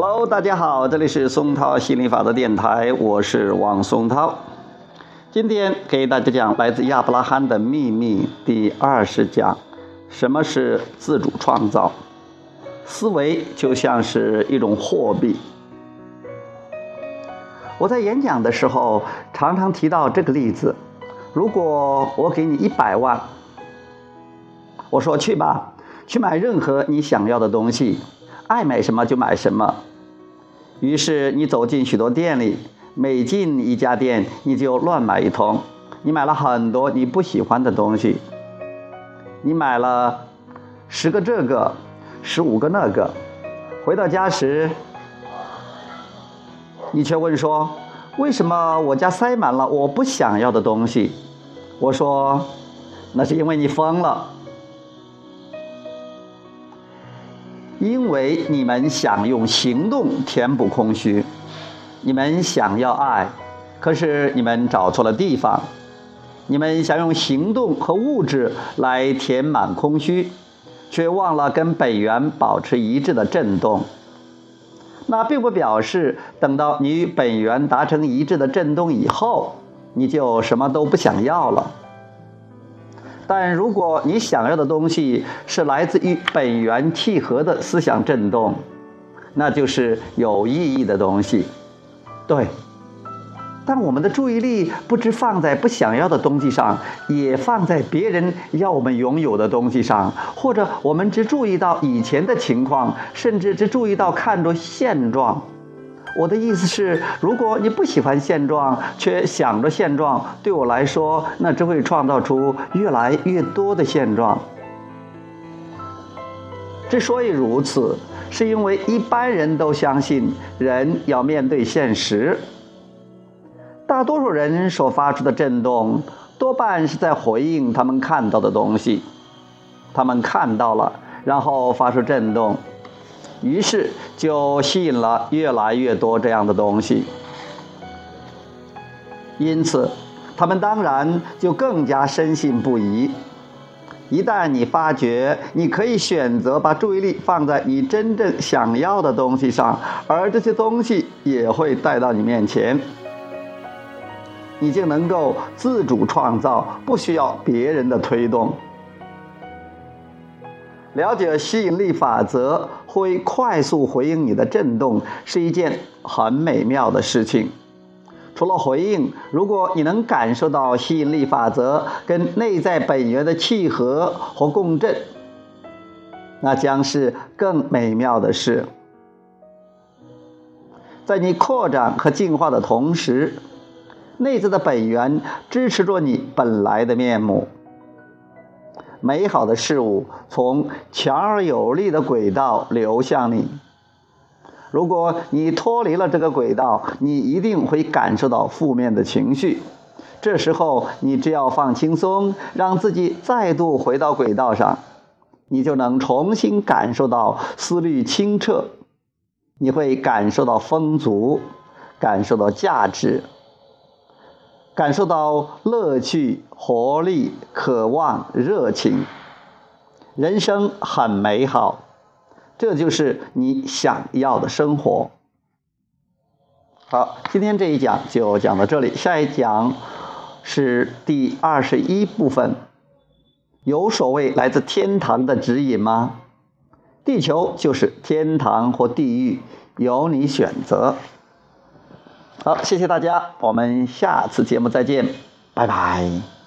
Hello，大家好，这里是松涛心理法则电台，我是王松涛。今天给大家讲来自亚伯拉罕的秘密第二十讲：什么是自主创造？思维就像是一种货币。我在演讲的时候常常提到这个例子：如果我给你一百万，我说去吧，去买任何你想要的东西。爱买什么就买什么，于是你走进许多店里，每进一家店你就乱买一通，你买了很多你不喜欢的东西，你买了十个这个，十五个那个，回到家时，你却问说：为什么我家塞满了我不想要的东西？我说，那是因为你疯了。因为你们想用行动填补空虚，你们想要爱，可是你们找错了地方。你们想用行动和物质来填满空虚，却忘了跟本源保持一致的震动。那并不表示等到你与本源达成一致的震动以后，你就什么都不想要了。但如果你想要的东西是来自于本源契合的思想振动，那就是有意义的东西。对，但我们的注意力不只放在不想要的东西上，也放在别人要我们拥有的东西上，或者我们只注意到以前的情况，甚至只注意到看着现状。我的意思是，如果你不喜欢现状，却想着现状，对我来说，那只会创造出越来越多的现状。之所以如此，是因为一般人都相信人要面对现实。大多数人所发出的震动，多半是在回应他们看到的东西。他们看到了，然后发出震动。于是就吸引了越来越多这样的东西，因此，他们当然就更加深信不疑。一旦你发觉你可以选择把注意力放在你真正想要的东西上，而这些东西也会带到你面前，你就能够自主创造，不需要别人的推动。了解吸引力法则会快速回应你的震动，是一件很美妙的事情。除了回应，如果你能感受到吸引力法则跟内在本源的契合和共振，那将是更美妙的事。在你扩展和进化的同时，内在的本源支持着你本来的面目。美好的事物从强而有力的轨道流向你。如果你脱离了这个轨道，你一定会感受到负面的情绪。这时候，你只要放轻松，让自己再度回到轨道上，你就能重新感受到思虑清澈。你会感受到丰足，感受到价值。感受到乐趣、活力、渴望、热情，人生很美好，这就是你想要的生活。好，今天这一讲就讲到这里，下一讲是第二十一部分。有所谓来自天堂的指引吗？地球就是天堂或地狱，由你选择。好，谢谢大家，我们下次节目再见，拜拜。